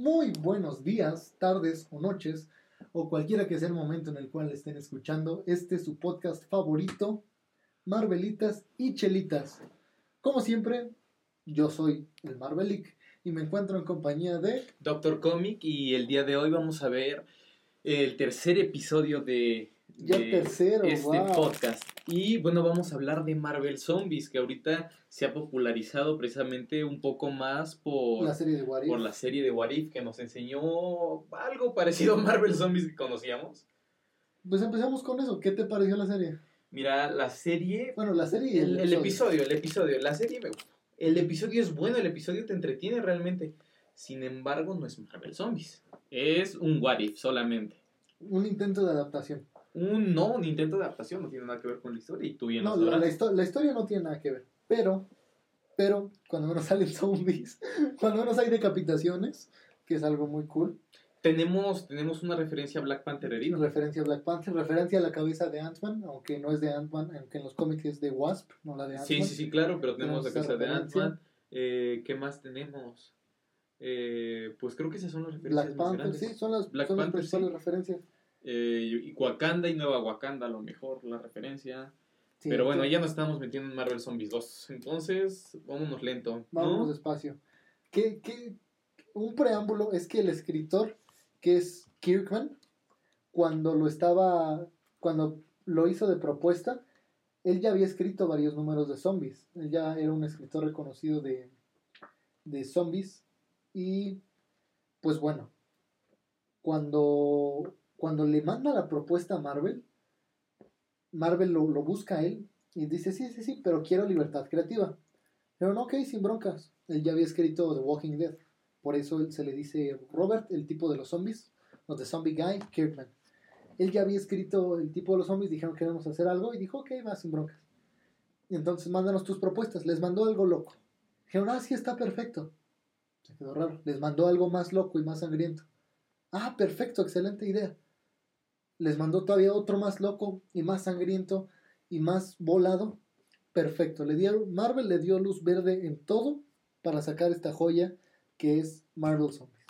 muy buenos días, tardes o noches, o cualquiera que sea el momento en el cual estén escuchando. Este es su podcast favorito, Marvelitas y Chelitas. Como siempre, yo soy el Marvelic y me encuentro en compañía de Doctor Comic y el día de hoy vamos a ver el tercer episodio de, Ya de tercero, este wow. podcast. Y bueno, vamos a hablar de Marvel Zombies, que ahorita se ha popularizado precisamente un poco más por la serie de What If. por la serie de What If, que nos enseñó algo parecido a Marvel Zombies que conocíamos. Pues empezamos con eso. ¿Qué te pareció la serie? Mira, la serie, Bueno, la serie y el, el episodio, el episodio, la serie me gustó. El episodio es bueno, el episodio te entretiene realmente. Sin embargo, no es Marvel Zombies. Es un What If solamente. Un intento de adaptación. Un no, un intento de adaptación, no tiene nada que ver con la historia y tú bien No, lo la, la histo- la historia no tiene nada que ver. Pero, pero, cuando menos salen zombies, cuando menos hay decapitaciones, que es algo muy cool. Tenemos, tenemos una referencia a Black Panther herido. Referencia a Black Panther, referencia a la cabeza de Ant-Man, aunque no es de Ant-Man, aunque en los cómics es de Wasp, no la de Ant-Man. Sí, sí, sí, claro, pero tenemos la Tenemos esa de. Ant-Man. Eh, ¿Qué más tenemos? Eh, pues creo que esas son las referencias Black Panther, grandes. sí, son las, Black son las principales sí. referencias. Eh, y Wakanda y Nueva Wakanda, a lo mejor, la referencia. Sí, pero bueno, ya nos estamos metiendo en Marvel Zombies 2. Entonces, vámonos lento. ¿no? Vamos despacio. ¿Qué, qué- un preámbulo es que el escritor, que es Kirkman, cuando lo estaba, cuando lo hizo de propuesta, él ya había escrito varios números de zombies. Él ya era un escritor reconocido de, de zombies. Y pues bueno, cuando, cuando le manda la propuesta a Marvel, Marvel lo, lo busca a él y dice, sí, sí, sí, pero quiero libertad creativa. Pero no, ok, sin broncas. Él ya había escrito The Walking Dead. Por eso él se le dice Robert, el tipo de los zombies, o The Zombie Guy, Kirkman. Él ya había escrito el tipo de los zombies, dijeron que queremos hacer algo y dijo, ok, va, sin broncas. Y entonces mándanos tus propuestas. Les mandó algo loco. Dijeron, ah, sí, está perfecto. Se quedó raro. Les mandó algo más loco y más sangriento. Ah, perfecto, excelente idea. Les mandó todavía otro más loco y más sangriento y más volado. Perfecto. Le dieron, Marvel le dio luz verde en todo para sacar esta joya que es Marvel Zombies.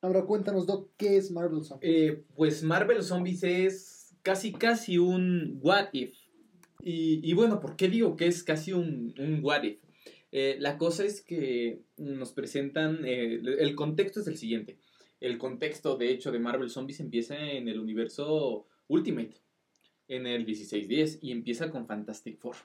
Ahora cuéntanos, Doc, ¿qué es Marvel Zombies? Eh, pues Marvel Zombies es casi casi un what if. Y, y bueno, ¿por qué digo que es casi un, what if? Eh, la cosa es que nos presentan, eh, el contexto es el siguiente. El contexto, de hecho, de Marvel Zombies empieza en el universo Ultimate, en el 1610, y empieza con Fantastic Four.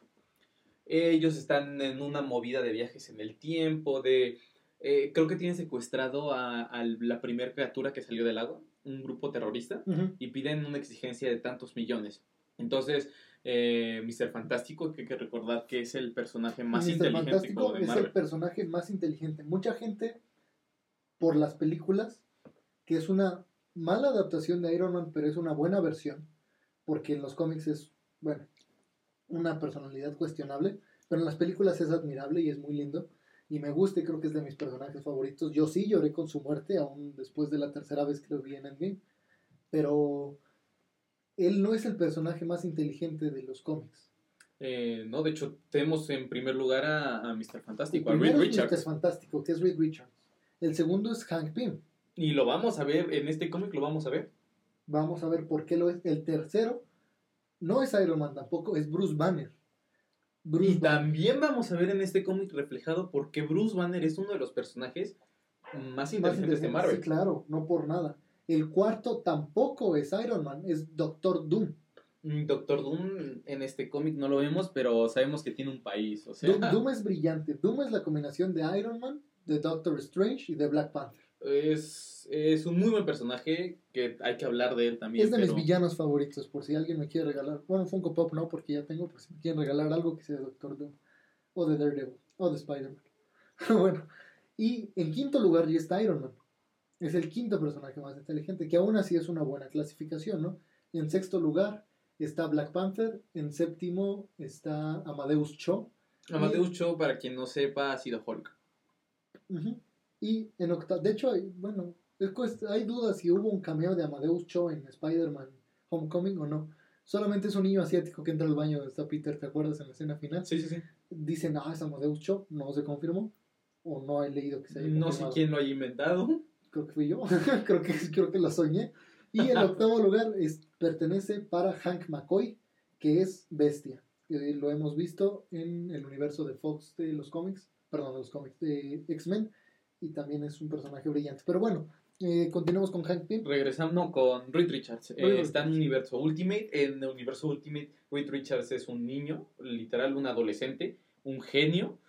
Ellos están en una movida de viajes en el tiempo, de... eh, creo que tienen secuestrado a, a la primera criatura que salió del agua, un grupo terrorista, y piden una exigencia de tantos millones. Entonces, eh, Mr. Fantástico, que hay que recordar que es el personaje más inteligente Fantástico de es el personaje más inteligente. Mucha gente, por las películas, que es una mala adaptación de Iron Man, pero es una buena versión, porque en los cómics es, bueno, una personalidad cuestionable, pero en las películas es admirable y es muy lindo. Y me gusta y creo que es de mis personajes favoritos. Yo sí lloré con su muerte, aún después de la tercera vez que lo vi en Endgame. Pero él no es el personaje más inteligente de los cómics. Eh, no, de hecho, tenemos en primer lugar a, a Mr. Fantástico, a Reed Mr. Fantástico, que es Reed Richards. El segundo es Hank Pym. Y lo vamos a ver, en este cómic lo vamos a ver. Vamos a ver por qué lo es. El tercero no es Iron Man tampoco, es Bruce Banner. Bruce Y Banner. también vamos a ver en este cómic reflejado por qué Bruce Banner es uno de los personajes más inteligentes de Marvel. Sí, claro, no por nada. El cuarto tampoco es Iron Man, es Doctor Doom. Mm, Doctor Doom en este cómic no lo vemos, pero sabemos que tiene un país. O sea, Doom, Doom es brillante. Doom es la combinación de Iron Man, de Doctor Strange y de Black Panther. Es, es un muy buen personaje que hay que hablar de él también. es de pero- mis villanos favoritos, por si alguien me quiere regalar. Bueno, Funko Pop no, porque ya tengo, pero si me quieren regalar algo que sea de Doctor Doom. O de Daredevil. O de Spider-Man. bueno. Y en quinto lugar ya está Iron Man. Es el quinto personaje más inteligente, que aún así es una buena clasificación, ¿no? Y en sexto lugar está Black Panther. En séptimo está Amadeus Cho. Amadeus Cho, para quien no sepa, ha sido Hulk. Y en octavo, de hecho, hay, bueno, es cuest- hay dudas si hubo un cameo de Amadeus Cho en Spider-Man Homecoming o no. Solamente es un niño asiático que entra al baño donde está Peter, ¿te acuerdas en la escena final? Sí, sí, sí. Dicen, ah, es Amadeus Cho, no se confirmó. O no he leído que se haya No sé quién lo haya inventado, creo que fui yo, creo, que, creo que lo soñé. Y el octavo lugar es, pertenece para Hank McCoy, que es Bestia. que lo hemos visto en el universo de Fox de los cómics, perdón, de los cómics de X-Men, y también es un personaje brillante. Pero bueno, eh, continuamos con Hank Pym. Regresando con Reed Richards. Eh, está en el universo Ultimate. En el universo Ultimate, Reed Richards es un niño, literal, un adolescente, un genio,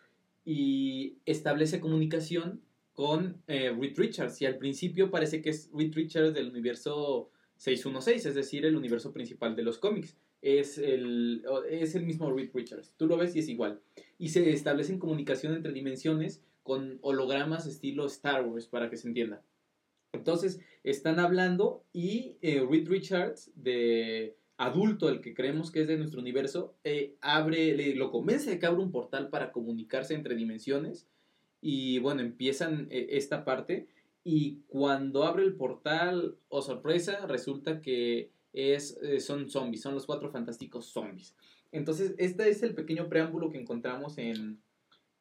y establece comunicación con eh, Reed Richards. Y al principio parece que es Reed Richards del universo 616, es decir, el universo principal de los cómics. Es el, es el mismo Reed Richards. Tú lo ves y es igual. Y se establece comunicación entre dimensiones con hologramas estilo Star Wars, para que se entienda. Entonces, están hablando y eh, Reed Richards, de adulto, el que creemos que es de nuestro universo, eh, abre, le, lo convence de que abre un portal para comunicarse entre dimensiones. Y bueno, empiezan eh, esta parte. Y cuando abre el portal, o oh sorpresa, resulta que es, son zombies, son los cuatro fantásticos zombies. Entonces, este es el pequeño preámbulo que encontramos en,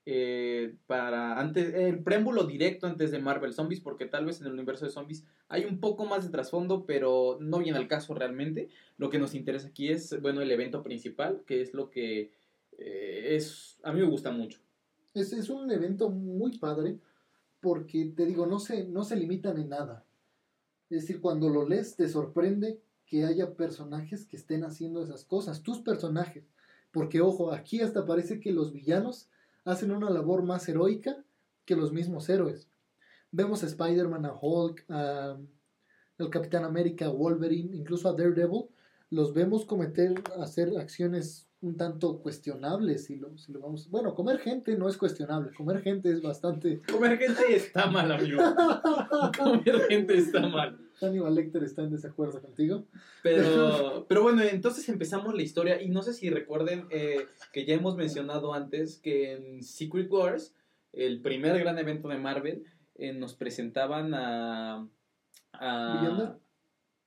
eh, para antes el preámbulo directo antes de Marvel Zombies porque tal vez en el universo de zombies hay un poco más de trasfondo pero no viene al caso realmente. Lo que nos interesa aquí es bueno el evento principal que es lo que eh, es a mí me gusta mucho. Es, es, un evento muy padre porque te digo no se no se limitan en nada. Es decir cuando lo lees te sorprende que haya personajes que estén haciendo esas cosas tus personajes. Porque ojo aquí hasta parece que los villanos hacen una labor más heroica que los mismos héroes. Vemos a Spider-Man, a Hulk, a el Capitán América, a Wolverine, incluso a Daredevil, los vemos cometer, hacer acciones un tanto cuestionables, si lo, si lo vamos... Bueno, comer gente no es cuestionable, comer gente es bastante... Comer gente está mal, amigo. comer gente está mal. Hannibal Lecter está en desacuerdo contigo. Pero, pero bueno, entonces empezamos la historia y no sé si recuerden eh, que ya hemos mencionado antes que en Secret Wars, el primer gran evento de Marvel, eh, nos presentaban a... a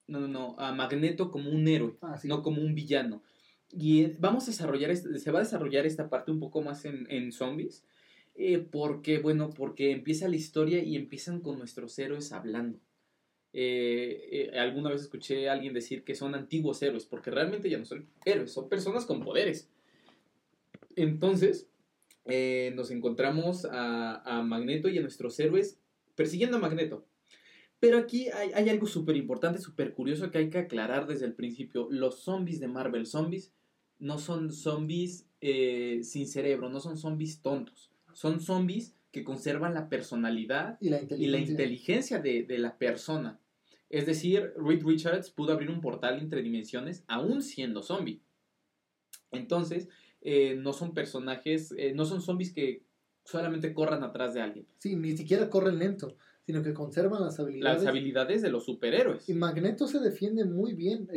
no, no, no, a Magneto como un héroe, ah, no como un villano. Y vamos a desarrollar, se va a desarrollar esta parte un poco más en, en zombies. Eh, porque, bueno, porque empieza la historia y empiezan con nuestros héroes hablando. Eh, eh, alguna vez escuché a alguien decir que son antiguos héroes, porque realmente ya no son héroes, son personas con poderes. Entonces, eh, nos encontramos a, Magneto y a nuestros héroes persiguiendo a Magneto. Pero aquí hay, algo súper importante, súper curioso que hay que aclarar desde el principio. Los zombies de Marvel Zombies no son zombies sin cerebro, no son zombies tontos. Son zombies que conservan la personalidad y la inteligencia, de, la persona. Es decir, Reed Richards pudo abrir un portal entre dimensiones aún siendo zombie. Entonces, eh, no son personajes, eh, no son zombies que solamente corran atrás de alguien. Sí, ni siquiera corren lento, sino que conservan las habilidades. Las habilidades de los superhéroes. Y Magneto se defiende muy bien.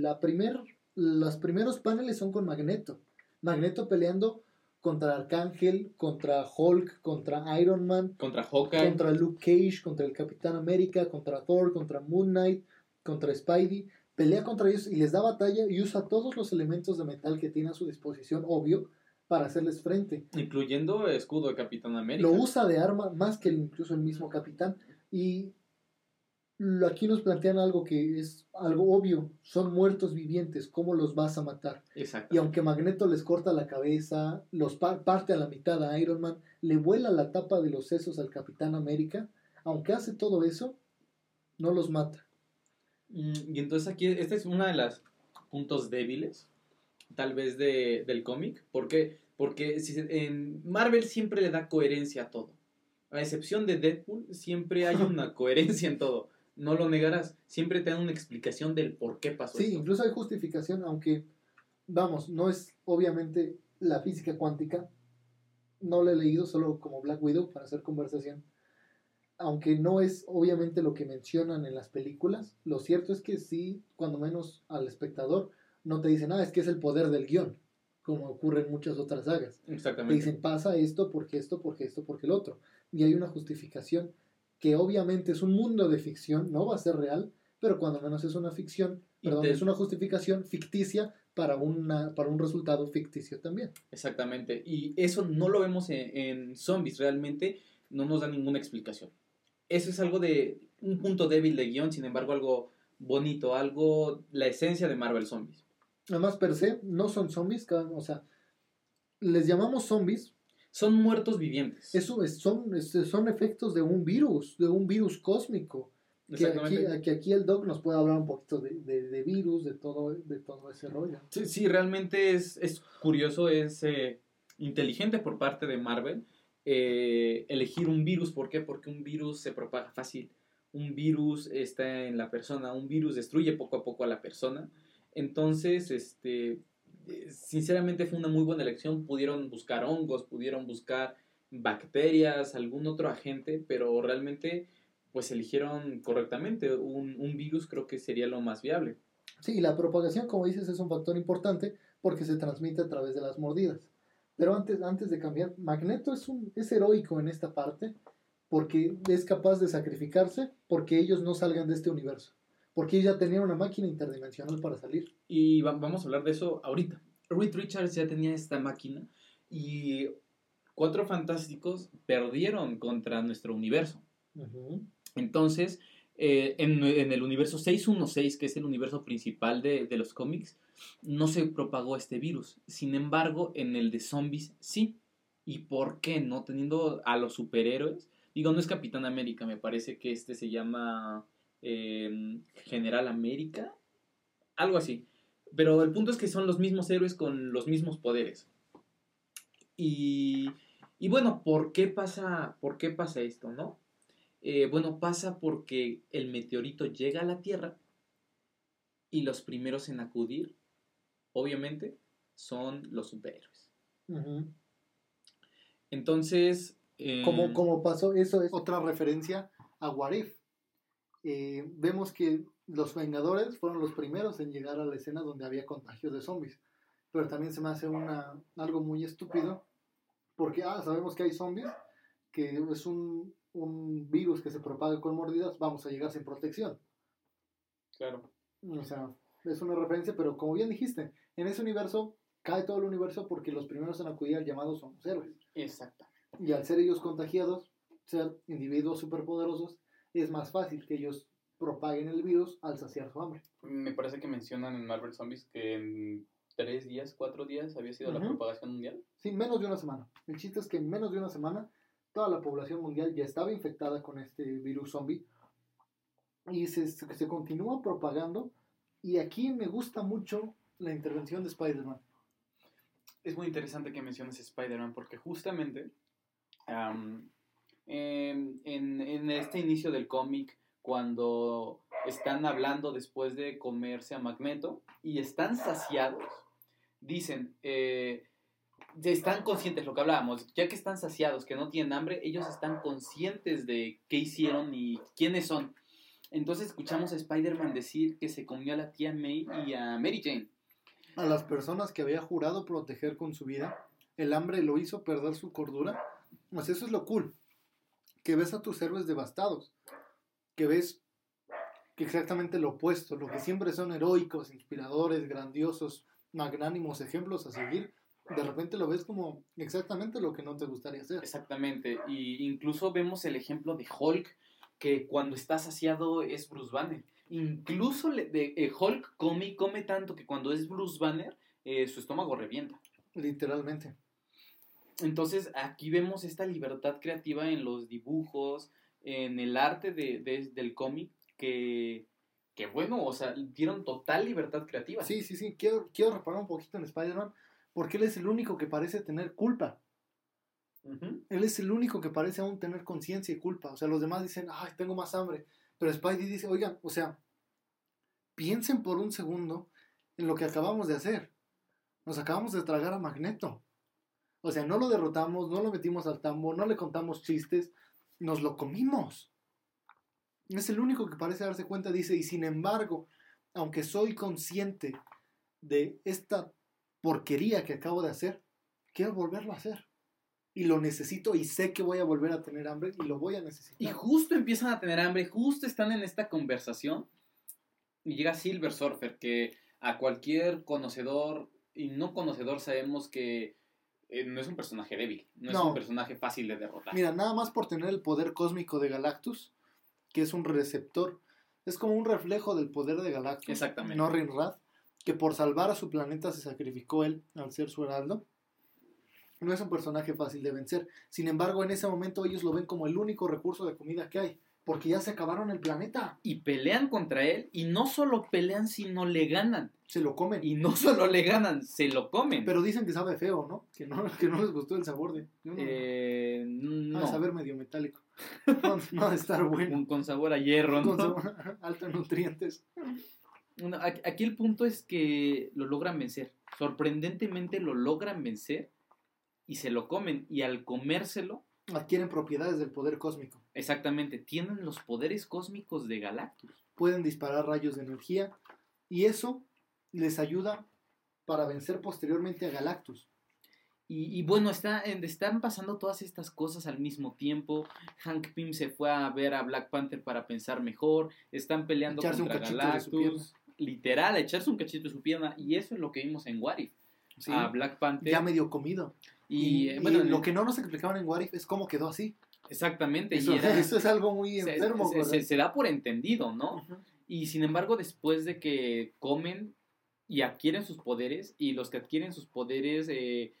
la primer, los primeros paneles son con Magneto. Magneto peleando contra Arcángel, contra Hulk, contra Iron Man, contra Hawkeye, contra Luke Cage, contra el Capitán América, contra Thor, contra Moon Knight, contra Spidey. Pelea contra ellos y les da batalla y usa todos los elementos de metal que tiene a su disposición, obvio, para hacerles frente. Incluyendo el escudo de Capitán América. Lo usa de arma más que incluso el mismo Capitán. Y aquí nos plantean algo que es algo obvio, son muertos vivientes, ¿cómo los vas a matar? Exacto. Y aunque Magneto les corta la cabeza, los parte a la mitad a Iron Man, le vuela la tapa de los sesos al Capitán América, aunque hace todo eso, no los mata. Mm, y entonces aquí, este es uno de los puntos débiles, tal vez, de, del cómic, porque, porque si, en Marvel siempre le da coherencia a todo. A excepción de Deadpool, siempre hay una coherencia en todo no lo negarás. Siempre te dan una explicación del por qué pasó. Sí, incluso hay justificación, aunque, vamos, no es obviamente la física cuántica. No lo he leído solo como Black Widow para hacer conversación. Aunque no es obviamente lo que mencionan en las películas, lo cierto es que sí, cuando menos al espectador, no te dicen, ah, es que es el poder del guion, como ocurre en muchas otras sagas. Exactamente. Te dicen, pasa esto, porque esto, porque esto, porque el otro. Y hay una justificación que obviamente es un mundo de ficción, no va a ser real, pero cuando menos es una ficción, perdón, es una justificación ficticia para, una, para un resultado ficticio también. Exactamente, y eso no lo vemos en, zombies, realmente no nos da ninguna explicación. eso es algo de un punto débil de guion, sin embargo algo bonito, algo, la esencia de Marvel Zombies. Además, per se, no son zombies, o sea, les llamamos zombies. Son muertos vivientes. Eso es, son, son efectos de un virus, de un virus cósmico. Que aquí, aquí, el Doc nos puede hablar un poquito de, de, virus, de todo, de todo ese rollo. Sí, sí realmente es, es curioso, es eh, inteligente por parte de Marvel eh, elegir un virus. ¿Por qué? Porque un virus se propaga fácil. Un virus está en la persona, un virus destruye poco a poco a la persona. Entonces, este, sinceramente fue una muy buena elección. Pudieron buscar hongos, pudieron buscar bacterias, algún otro agente, pero realmente pues eligieron correctamente. Un, virus creo que sería lo más viable. Sí, la propagación, como dices, es un factor importante porque se transmite a través de las mordidas. Pero antes, antes de cambiar, Magneto es, es heroico en esta parte porque es capaz de sacrificarse porque ellos no salgan de este universo. Porque ellos ya tenían una máquina interdimensional para salir. Y vamos a hablar de eso ahorita. Reed Richards ya tenía esta máquina y Cuatro Fantásticos perdieron contra nuestro universo. Entonces, eh, en, el universo 616, que es el universo principal de, de los cómics, no se propagó este virus. Sin embargo, en el de zombies sí. ¿Y por qué no? Teniendo a los superhéroes. Digo, no es Capitán América, me parece que este se llama em, General América. Algo así. Pero el punto es que son los mismos héroes con los mismos poderes. Y, y bueno, ¿por qué, pasa, ¿por qué pasa esto, no? Eh, bueno, pasa porque el meteorito llega a la Tierra y los primeros en acudir obviamente, son los superhéroes. Entonces... como, em, como pasó, eso es otra referencia a Warif. Eh, vemos que los Vengadores fueron los primeros en llegar a la escena donde había contagios de zombies. Pero también se me hace una, algo muy estúpido. Porque, ah, sabemos que hay zombies, que es un, un virus que se propaga con mordidas, vamos a llegar sin protección. Claro. O sea, es una referencia, pero como bien dijiste, en ese universo cae todo el universo porque los primeros en acudir al llamado son los héroes. Exactamente. Y al ser ellos contagiados, ser individuos superpoderosos, es más fácil que ellos propaguen el virus al saciar su hambre. Me parece que mencionan en Marvel Zombies que en tres días, cuatro días había sido la propagación mundial. Sí, menos de una semana. El chiste es que en menos de una semana toda la población mundial ya estaba infectada con este virus zombie y se, se continúa propagando. Y aquí me gusta mucho la intervención de Spider-Man. Es muy interesante que menciones Spider-Man porque justamente en, este inicio del cómic, cuando están hablando después de comerse a Magneto y están saciados, dicen, eh, están conscientes, lo que hablábamos, ya que están saciados, que no tienen hambre, ellos están conscientes de qué hicieron y quiénes son. Entonces escuchamos a Spider-Man decir que se comió a la tía May y a Mary Jane a las personas que había jurado proteger con su vida, el hambre lo hizo perder su cordura. Pues eso es lo cool. Que ves a tus héroes devastados. Que ves exactamente lo opuesto, lo que siempre son heroicos, inspiradores, grandiosos, magnánimos ejemplos a seguir. De repente lo ves como exactamente lo que no te gustaría hacer. Exactamente. Y incluso vemos el ejemplo de Hulk, que cuando está saciado es Bruce Banner Incluso de, eh, Hulk come y come tanto que cuando es Bruce Banner, eh, su estómago revienta. Literalmente. Entonces aquí vemos esta libertad creativa en los dibujos, en el arte de, del cómic, que, que bueno, o sea, dieron total libertad creativa. Sí, sí, sí, quiero, quiero reparar un poquito en Spider-Man, porque él es el único que parece tener culpa. Él es el único que parece aún tener conciencia y culpa. O sea, los demás dicen, ay, tengo más hambre. Pero Spidey dice, oigan, o sea, piensen por un segundo en lo que acabamos de hacer. Nos acabamos de tragar a Magneto. O sea, no lo derrotamos, no lo metimos al tambo, no le contamos chistes, nos lo comimos. Es el único que parece darse cuenta, dice, y sin embargo, aunque soy consciente de esta porquería que acabo de hacer, quiero volverlo a hacer y lo necesito y sé que voy a volver a tener hambre y lo voy a necesitar. Y justo empiezan a tener hambre, justo están en esta conversación y llega Silver Surfer que a cualquier conocedor y no conocedor sabemos que eh, no es un personaje débil, no, es un personaje fácil de derrotar. Mira, nada más por tener el poder cósmico de Galactus, que es un receptor. Es como un reflejo del poder de Galactus. Exactamente. Norrin Rath, que por salvar a su planeta se sacrificó él al ser su heraldo. No es un personaje fácil de vencer. Sin embargo, en ese momento ellos lo ven como el único recurso de comida que hay. Porque ya se acabaron el planeta. Y pelean contra él. Y no solo pelean, sino le ganan. Se lo comen. Y no solo le ganan, se lo comen. Pero dicen que sabe feo, ¿no? Que no, que no les gustó el sabor de. No, eh, no. no. saber medio metálico. No, no de estar bueno. Con sabor a hierro, ¿no? Con sabor alto en nutrientes. No, aquí el punto es que lo logran vencer. Sorprendentemente lo logran vencer y se lo comen. Y al comérselo. Adquieren propiedades del poder cósmico. Exactamente. Tienen los poderes cósmicos de Galactus. Pueden disparar rayos de energía. Y eso les ayuda para vencer posteriormente a Galactus. Y, y, bueno, está, están pasando todas estas cosas al mismo tiempo. Hank Pym se fue a ver a Black Panther para pensar mejor. Están peleando Echarse contra un cachito Galactus. Literal, echarse un cachito de su pierna. Y eso es lo que vimos en What If. Sí, a Black Panther. ya medio comido. Y, Y, eh, bueno, y lo que no nos explicaban en What If es cómo quedó así. Exactamente. Eso, y era- eso es algo muy enfermo. se- se- se da por entendido, ¿no? Y sin embargo, después de que comen y adquieren sus poderes, y los que adquieren sus poderes, eh,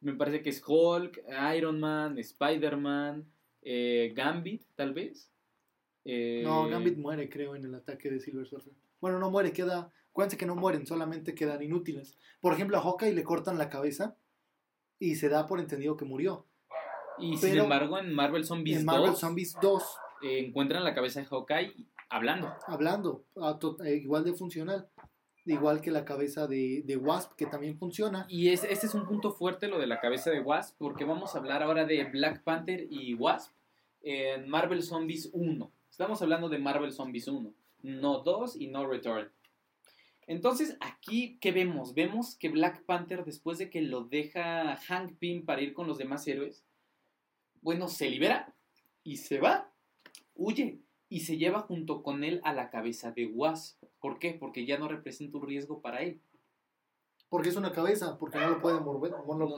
me parece que es Hulk, Iron Man, Spider-Man, eh, Gambit, tal vez. Eh, No, Gambit muere, creo, en el ataque de Silver Surfer. Bueno, no muere, queda. Acuérdense que no mueren, solamente quedan inútiles. Por ejemplo, a Hawkeye le cortan la cabeza y se da por entendido que murió. Y sin embargo, en Marvel Zombies en Marvel 2 Zombies 2, eh, encuentran la cabeza de Hawkeye hablando. hablando, a to- eh, igual de funcional. Igual que la cabeza de, de Wasp, que también funciona. Y es, este es un punto fuerte, lo de la cabeza de Wasp, porque vamos a hablar ahora de Black Panther y Wasp en Marvel Zombies 1. Estamos hablando de Marvel Zombies 1, no 2 y no Return. Entonces, aquí, ¿qué vemos? Vemos que Black Panther, después de que lo deja Hank Pym para ir con los demás héroes, bueno, se libera y se va, huye y se lleva junto con él a la cabeza de Wasp. ¿Por qué? Porque ya no representa un riesgo para él. Porque es una cabeza, porque no lo puede mover.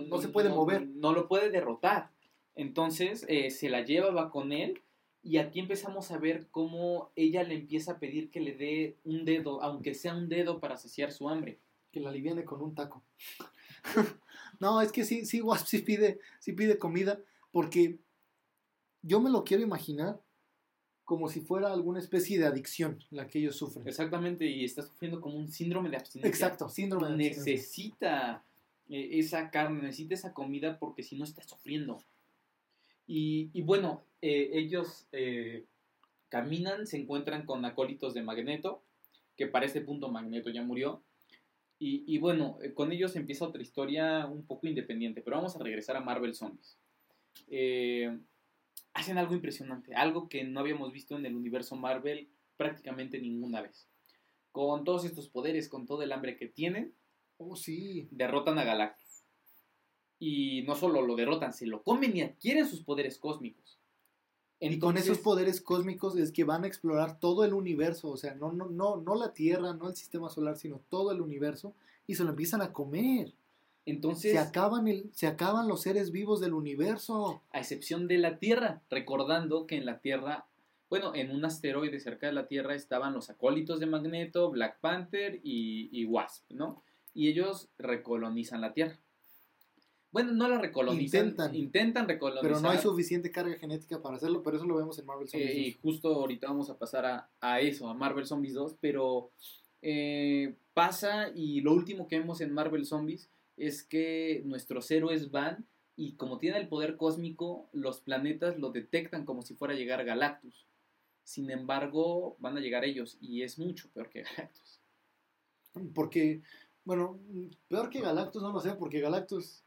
No, se puede no- mover. No lo puede derrotar. Entonces eh, se la lleva, va con él. Y aquí empezamos a ver cómo ella le empieza a pedir que le dé un dedo, aunque sea un dedo para saciar su hambre. Que la aliviane con un taco. no, es que sí, sí, Wasp sí pide, sí pide comida. Porque yo me lo quiero imaginar como si fuera alguna especie de adicción la que ellos sufren. Exactamente, y está sufriendo como un síndrome de abstinencia. Exacto, síndrome de abstinencia. Necesita eh, esa carne, necesita esa comida porque si no está sufriendo. Y, y bueno, eh, ellos eh, caminan, se encuentran con acólitos de Magneto, que para este punto Magneto ya murió. Y, y bueno, con ellos empieza otra historia un poco independiente, pero vamos a regresar a Marvel Zombies. Eh, hacen algo impresionante, algo que no habíamos visto en el universo Marvel prácticamente ninguna vez. Con todos estos poderes, con todo el hambre que tienen, Oh, sí. derrotan a Galactus. Y no solo lo derrotan, se lo comen y adquieren sus poderes cósmicos. y con esos poderes cósmicos es que van a explorar todo el universo, o sea, no, no, no, no la Tierra, no el sistema solar, sino todo el universo, y se lo empiezan a comer. Entonces Se acaban, el, se acaban los seres vivos del universo. a excepción de la Tierra, recordando que en la Tierra, bueno, en un asteroide cerca de la Tierra estaban los acólitos de Magneto, Black Panther y, y Wasp, ¿no? Y ellos recolonizan la Tierra. Bueno, no la recolonizan, Intentan. intentan, recolonizar. Pero no hay suficiente carga genética para hacerlo, pero eso lo vemos en Marvel Zombies. Eh, y 2. justo ahorita vamos a pasar a, a eso, a Marvel Zombies 2, pero eh, pasa y lo último que vemos en Marvel Zombies es que nuestros héroes van y como tienen el poder cósmico, los planetas lo detectan como si fuera a llegar Galactus. Sin embargo, van a llegar ellos y es mucho peor que Galactus. Porque, bueno, peor que Galactus, no lo sé, porque Galactus.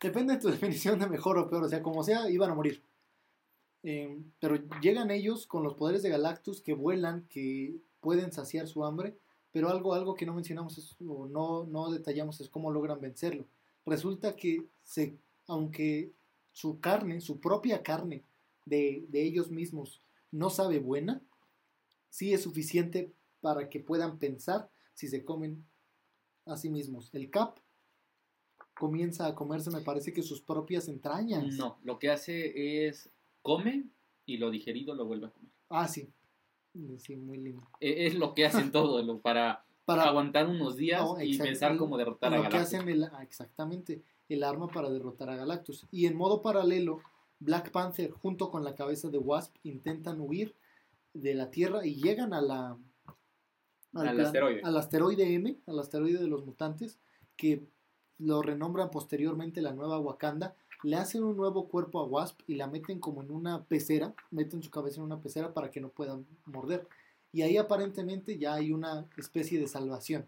Depende de tu definición de mejor o peor, o sea, como sea, iban a morir. Eh, pero llegan ellos con los poderes de Galactus que vuelan, que pueden saciar su hambre, pero algo, algo que no mencionamos es- o no, no detallamos es cómo logran vencerlo. Resulta que se, aunque su carne, su propia carne de, de ellos mismos no sabe buena, sí es suficiente para que puedan pensar si se comen a sí mismos. El Cap comienza a comerse, me parece que sus propias entrañas. No, lo que hace es come y lo digerido lo vuelve a comer. Ah, sí. Sí, muy lindo. E- Es lo que hacen todo, lo- para, Para aguantar unos días No, y pensar cómo derrotar a lo que Galactus. hacen el, ah, exactamente el arma para derrotar a Galactus. Y en modo paralelo, Black Panther junto con la cabeza de Wasp intentan huir de la Tierra y llegan a la Al asteroide. al asteroide M, al asteroide de los mutantes, que lo renombran posteriormente la nueva Wakanda. Le hacen un nuevo cuerpo a Wasp y la meten como en una pecera, meten su cabeza en una pecera para que no puedan morder. Y ahí aparentemente ya hay una especie de salvación.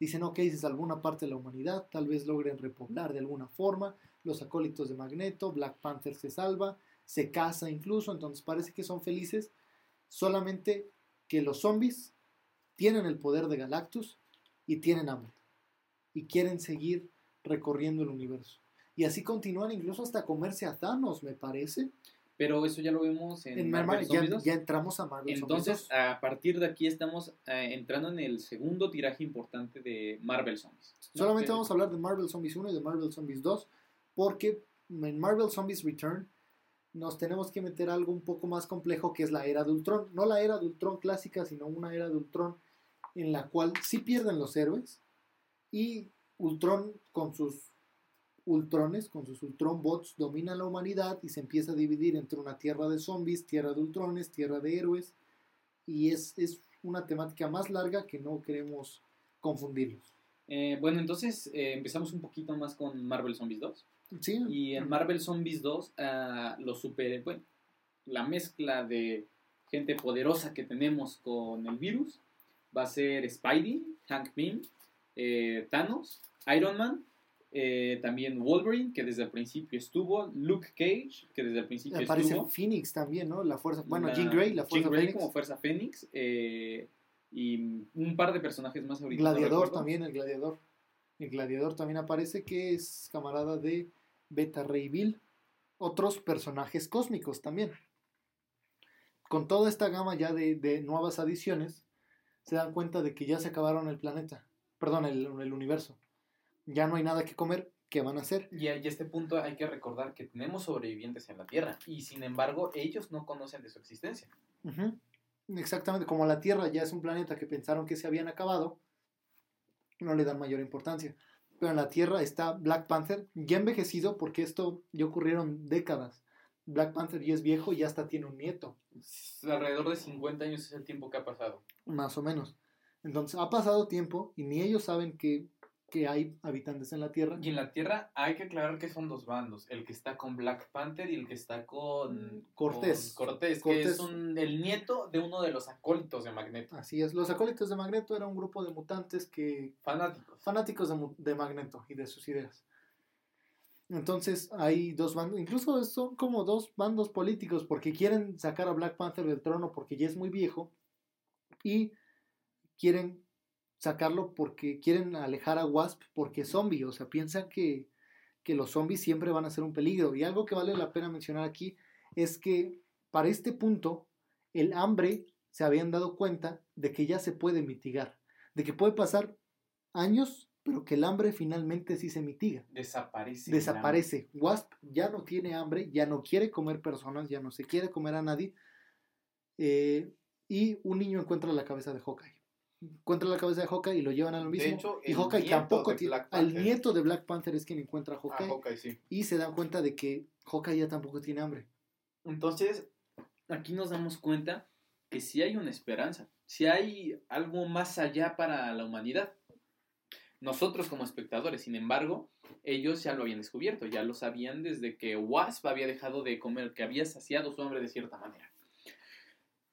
Dicen, ok, se salvó una parte de la humanidad, tal vez logren repoblar de alguna forma. Los acólitos de Magneto, Black Panther se salva, se casa incluso, entonces parece que son felices. Solamente que los zombies tienen el poder de Galactus y tienen hambre. Y quieren seguir recorriendo el universo. Y así continúan incluso hasta comerse a Thanos, me parece. Pero eso ya lo vimos en, En Marvel Marvel, ya, Zombies 2. ya entramos a Marvel Zombies Entonces, 2. a partir de aquí estamos eh, entrando en el segundo tiraje importante de Marvel Zombies. ¿no? Solamente vamos a hablar de Marvel Zombies 1 y de Marvel Zombies 2, porque en Marvel Zombies Return nos tenemos que meter algo un poco más complejo que es la era de Ultron. No la era de Ultron clásica, sino una era de Ultron en la cual sí pierden los héroes y Ultron con sus Ultrones, con sus Ultron bots, domina la humanidad y se empieza a dividir entre una tierra de zombies, tierra de Ultrones, tierra de héroes. Y es, es una temática más larga que no queremos confundirlos. Eh, bueno, entonces eh, empezamos un poquito más con Marvel Zombies 2. Sí, Y en Marvel Zombies 2, ah, los super, bueno, la mezcla de gente poderosa que tenemos con el virus va a ser Spidey, Hank Pym, eh, Thanos, Iron Man, eh, también Wolverine, que desde el principio estuvo, Luke Cage, que desde el principio aparece estuvo. Phoenix también, ¿no? La fuerza, bueno, la- Jean Grey, la fuerza Jean Grey Phoenix. como Fuerza Fénix, eh, y un par de personajes más ahorita. Gladiador también, el gladiador. El gladiador también aparece que es camarada de Beta Ray Bill. Otros personajes cósmicos también. Con toda esta gama ya de, de nuevas adiciones, se dan cuenta de que ya se acabaron el planeta. Perdón, el, el universo. Ya no hay nada que comer. ¿Qué van a hacer? Y a este punto hay que recordar que tenemos sobrevivientes en la Tierra y sin embargo ellos no conocen de su existencia. Exactamente, como la Tierra ya es un planeta que pensaron que se habían acabado, no le dan mayor importancia. Pero en la Tierra está Black Panther, ya envejecido, porque esto ya ocurrieron décadas. Black Panther ya es viejo y ya hasta tiene un nieto, Alrededor de 50 años es el tiempo que ha pasado. más o menos. Entonces ha pasado tiempo y ni ellos saben que, que hay habitantes en la Tierra. Y en la Tierra hay que aclarar que son dos bandos, el que está con Black Panther y el que está con Cortés. con Cortés, que es un- el nieto de uno de los acólitos de Magneto. Así es, los acólitos de Magneto era un grupo de mutantes que Fanáticos. fanáticos de, de Magneto y de sus ideas. Entonces hay dos bandos, incluso son como dos bandos políticos porque quieren sacar a Black Panther del trono porque ya es muy viejo y quieren sacarlo porque quieren alejar a Wasp porque es zombie, o sea, piensan que, que los zombies siempre van a ser un peligro. Y algo que vale la pena mencionar aquí es que para este punto el hambre se habían dado cuenta de que ya se puede mitigar, de que puede pasar años, pero que el hambre finalmente sí se mitiga. Desaparece. Desaparece. Wasp ya no tiene hambre, ya no quiere comer personas, ya no se quiere comer a nadie. eh, y un niño encuentra la cabeza de Hawkeye. Encuentra la cabeza de Hawkeye y lo llevan a lo De mismo. hecho, y Hawkeye tampoco tiene. Panther. nieto de Black Panther es quien encuentra a Ah, Hawkeye. Hawkeye, sí. Y se dan cuenta de que Hawkeye ya tampoco tiene hambre. Entonces, aquí nos damos cuenta que sí hay una esperanza, si hay algo más allá para la humanidad. Nosotros como espectadores, sin embargo, ellos ya lo habían descubierto, ya lo sabían desde que Wasp había dejado de comer, que había saciado su hambre de cierta manera.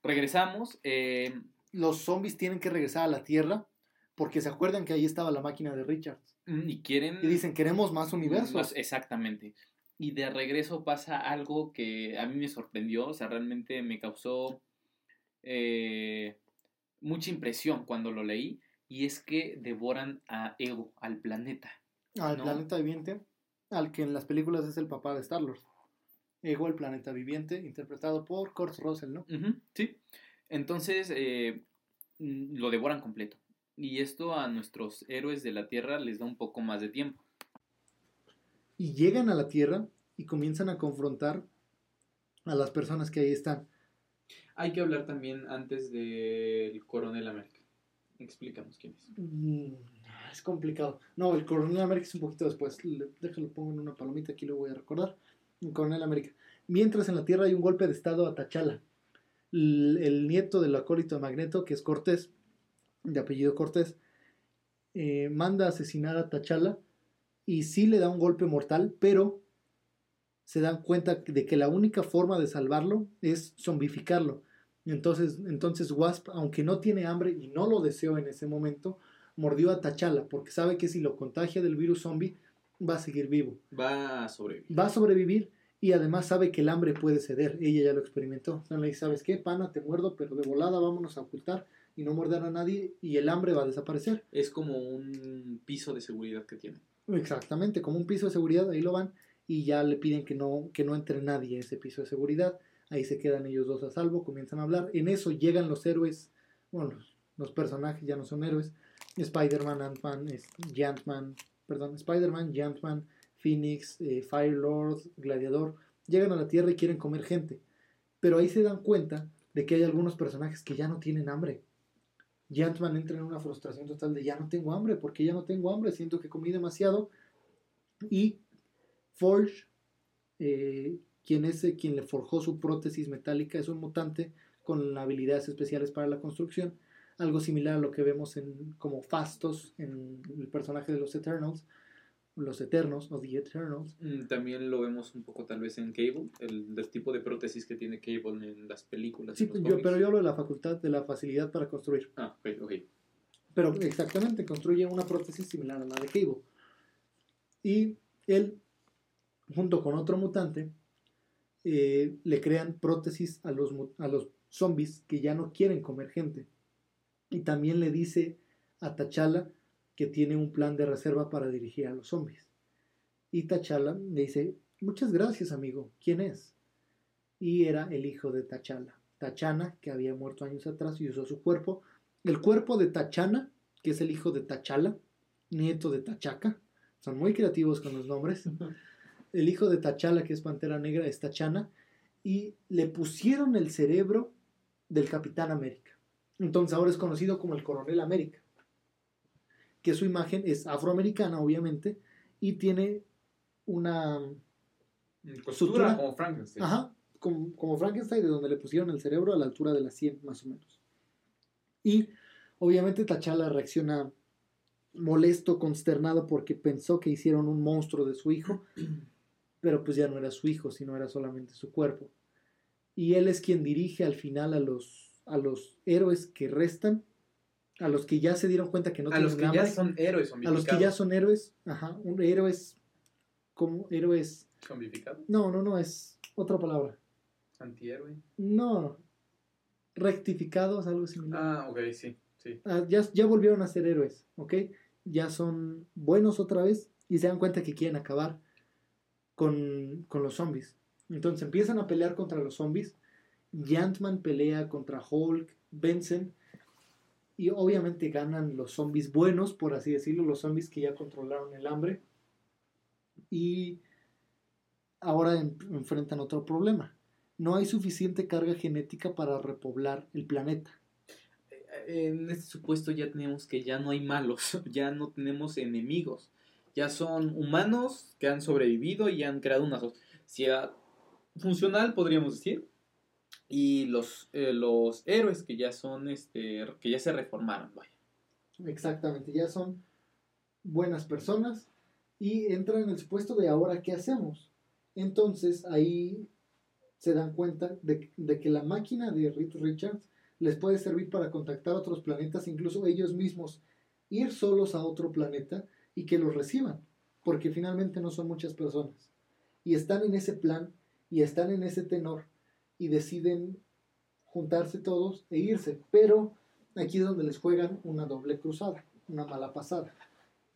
Regresamos, eh, Los zombies tienen que regresar a la Tierra porque se acuerdan que ahí estaba la máquina de Richards. y quieren... Y dicen, queremos más universos. Más- exactamente. Y de regreso pasa algo que a mí me sorprendió, o sea, realmente me causó eh, mucha impresión cuando lo leí, y es que devoran a Ego, al planeta. al ¿no? planeta viviente, al que en las películas es el papá de Star-Lord. Ego, el planeta viviente, interpretado por Kurt Russell, ¿no? Sí. Entonces, eh, lo devoran completo. Y esto a nuestros héroes de la Tierra les da un poco más de tiempo. Y llegan a la Tierra y comienzan a confrontar a las personas que ahí están. Hay que hablar también antes del Coronel América. Explícanos quién es. Mm, es complicado. No, el Coronel América es un poquito después. Déjalo, pongo en una palomita, aquí lo voy a recordar. El Coronel América. Mientras en la Tierra hay un golpe de estado a Tachala. El, nieto del acólito de Magneto, que es Cortés, de apellido Cortés, eh, manda a asesinar a Tachala y sí le da un golpe mortal, pero se dan cuenta de que la única forma de salvarlo es zombificarlo. Entonces, entonces Wasp, aunque no tiene hambre y no lo deseó en ese momento, mordió a T'Challa porque sabe que si lo contagia del virus zombie va a seguir vivo. Va a sobrevivir. Va a sobrevivir y además sabe que el hambre puede ceder. Ella ya lo experimentó. Entonces le dice, ¿sabes qué? Pana, te muerdo, pero de volada vámonos a ocultar y no morder a nadie y el hambre va a desaparecer. Es como un piso de seguridad que tiene. Exactamente, como un piso de seguridad, ahí lo van y ya le piden que no, que no entre nadie a ese piso de seguridad. Ahí se quedan ellos dos a salvo, comienzan a hablar. En eso llegan los héroes, bueno, los, los personajes ya no son héroes. Spider-Man, Ant-Man, Giant-Man, perdón, Spider-Man, Giant-Man, Phoenix, eh, Firelord, Gladiador, llegan a la Tierra y quieren comer gente. Pero ahí se dan cuenta de que hay algunos personajes que ya no tienen hambre. Giant-Man entra en una frustración total de ya no tengo hambre, porque ya no tengo hambre, siento que comí demasiado. Y Forge, eh, quien es eh, quien le forjó su prótesis metálica, es un mutante con habilidades especiales para la construcción, algo similar a lo que vemos en como Fastos en el personaje de los Eternals, los Eternos o The Eternals. Mm, También lo vemos un poco tal vez en Cable, el, el tipo de prótesis que tiene Cable en las películas. Sí, yo, pero yo hablo de la facultad, de la facilidad para construir. Ah, ok, ok. Pero exactamente, construye una prótesis similar a la de Cable. Y él, junto con otro mutante, eh, le crean prótesis a los, a los zombies que ya no quieren comer gente. Y también le dice a T'Challa que tiene un plan de reserva para dirigir a los zombies. Y T'Challa le dice, muchas gracias amigo, ¿quién es? Y era el hijo de T'Challa, Tachana, que había muerto años atrás y usó su cuerpo. El cuerpo de Tachana, que es el hijo de T'Challa, nieto de Tachaca, son muy creativos con los nombres. El hijo de T'Challa, que es Pantera Negra, es Tachana, y le pusieron el cerebro del Capitán América. Entonces ahora es conocido como el Coronel América, que su imagen es afroamericana, obviamente, y tiene una... Costura Sutura. como Frankenstein. Ajá, como, como Frankenstein, de donde le pusieron el cerebro a la altura de la 100 más o menos. Y obviamente T'Challa reacciona molesto, consternado, porque pensó que hicieron un monstruo de su hijo, pero pues ya no era su hijo, sino era solamente su cuerpo. Y él es quien dirige al final a los, a los héroes que restan, a los que ya se dieron cuenta que no a los que ya son héroes a los que ya son héroes, ajá, un héroes como héroes, ¿Zombificados? no, no, no, es otra palabra. Antihéroe. No. Rectificados, algo similar. Ah, ok, sí, sí. Ah, ya, ya volvieron a ser héroes, ¿ok? Ya son buenos otra vez y se dan cuenta que quieren acabar con, con los zombies. Entonces empiezan a pelear contra los zombies. Ant-Man pelea contra Hulk, vencen y obviamente ganan los zombies buenos, por así decirlo, los zombies que ya controlaron el hambre. Y ahora en- enfrentan otro problema. No hay suficiente carga genética para repoblar el planeta. En este supuesto ya tenemos que ya no hay malos, ya no tenemos enemigos. Ya son humanos que han sobrevivido y han creado una sociedad funcional, podríamos decir. Y los, eh, los héroes que ya son, este, que ya se reformaron, vaya. Exactamente, ya son buenas personas y entran en el supuesto de ahora qué hacemos. Entonces ahí se dan cuenta de, de que la máquina de Reed Richards les puede servir para contactar a otros planetas, incluso ellos mismos ir solos a otro planeta y que los reciban, porque finalmente no son muchas personas. Y están en ese plan y están en ese tenor y deciden juntarse todos e irse, pero aquí es donde les juegan una doble cruzada, una mala pasada.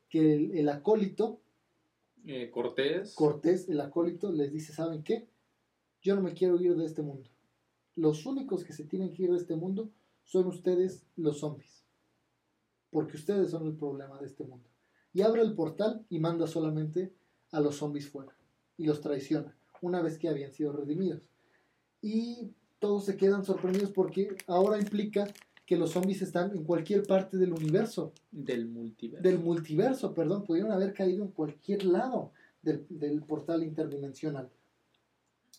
Que el, el acólito, Eh, Cortés. Cortés, el acólito, les dice, ¿saben qué? Yo no me quiero ir de este mundo. Los únicos que se tienen que ir de este mundo son ustedes, los zombies. Porque ustedes son el problema de este mundo. Y abre el portal y manda solamente a los zombies fuera. Y los traiciona, una vez que habían sido redimidos. Y todos se quedan sorprendidos porque ahora implica que los zombies están en cualquier parte del universo. Del multiverso. Del multiverso, perdón. Pudieron haber caído en cualquier lado del, del portal interdimensional.